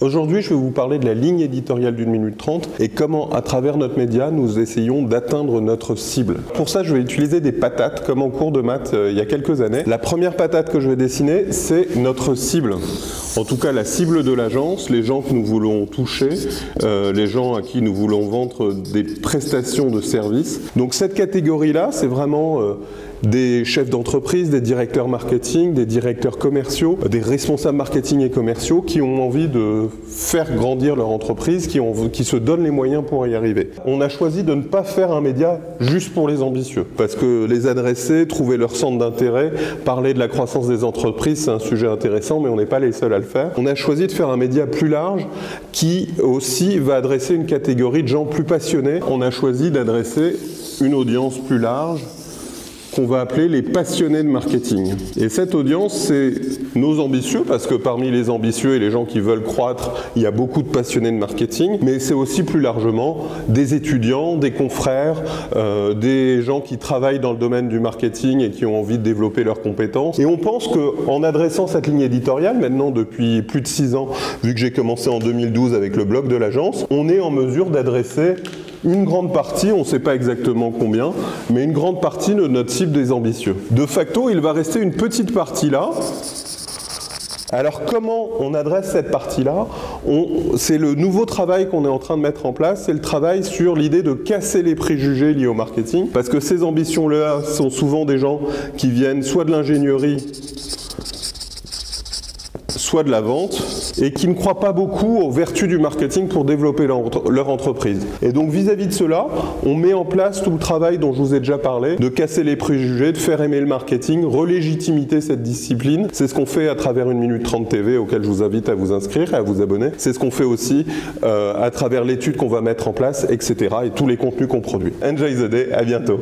Aujourd'hui, je vais vous parler de la ligne éditoriale d'une minute trente et comment, à travers notre média, nous essayons d'atteindre notre cible. Pour ça, je vais utiliser des patates, comme en cours de maths euh, il y a quelques années. La première patate que je vais dessiner, c'est notre cible. En tout cas, la cible de l'agence, les gens que nous voulons toucher, euh, les gens à qui nous voulons vendre des prestations de services. Donc cette catégorie-là, c'est vraiment euh, des chefs d'entreprise, des directeurs marketing, des directeurs commerciaux, des responsables marketing et commerciaux qui ont envie de faire grandir leur entreprise, qui, se donnent les moyens pour y arriver. On a choisi de ne pas faire un média juste pour les ambitieux, parce que les adresser, trouver leur centre d'intérêt, parler de la croissance des entreprises, c'est un sujet intéressant, mais on n'est pas les seuls à le faire. On a choisi de faire un média plus large qui aussi va adresser une catégorie de gens plus passionnés. On a choisi d'adresser une audience plus large, qu'on va appeler les passionnés de marketing. Et cette audience, c'est nos ambitieux, parce que parmi les ambitieux et les gens qui veulent croître, il y a beaucoup de passionnés de marketing, mais c'est aussi plus largement des étudiants, des confrères, euh, des gens qui travaillent dans le domaine du marketing et qui ont envie de développer leurs compétences. Et on pense qu'en adressant cette ligne éditoriale, maintenant depuis plus de six ans, vu que j'ai commencé en 2012 avec le blog de l'agence, on est en mesure d'adresser une grande partie, on ne sait pas exactement combien, mais une grande partie de notre cible des ambitieux. De facto, il va rester une petite partie là. Alors comment on adresse cette partie-là C'est le nouveau travail qu'on est en train de mettre en place, c'est le travail sur l'idée de casser les préjugés liés au marketing, parce que ces ambitions-là sont souvent des gens qui viennent soit de l'ingénierie, soit de la vente, et qui ne croient pas beaucoup aux vertus du marketing pour développer leur, entreprise. Et donc vis-à-vis de cela, on met en place tout le travail dont je vous ai déjà parlé, de casser les préjugés, de faire aimer le marketing, relégitimiter cette discipline. C'est ce qu'on fait à travers une minute 30 TV auquel je vous invite à vous inscrire et à vous abonner. C'est ce qu'on fait aussi euh, à travers l'étude qu'on va mettre en place, etc. et tous les contenus qu'on produit. Enjoy the day, à bientôt.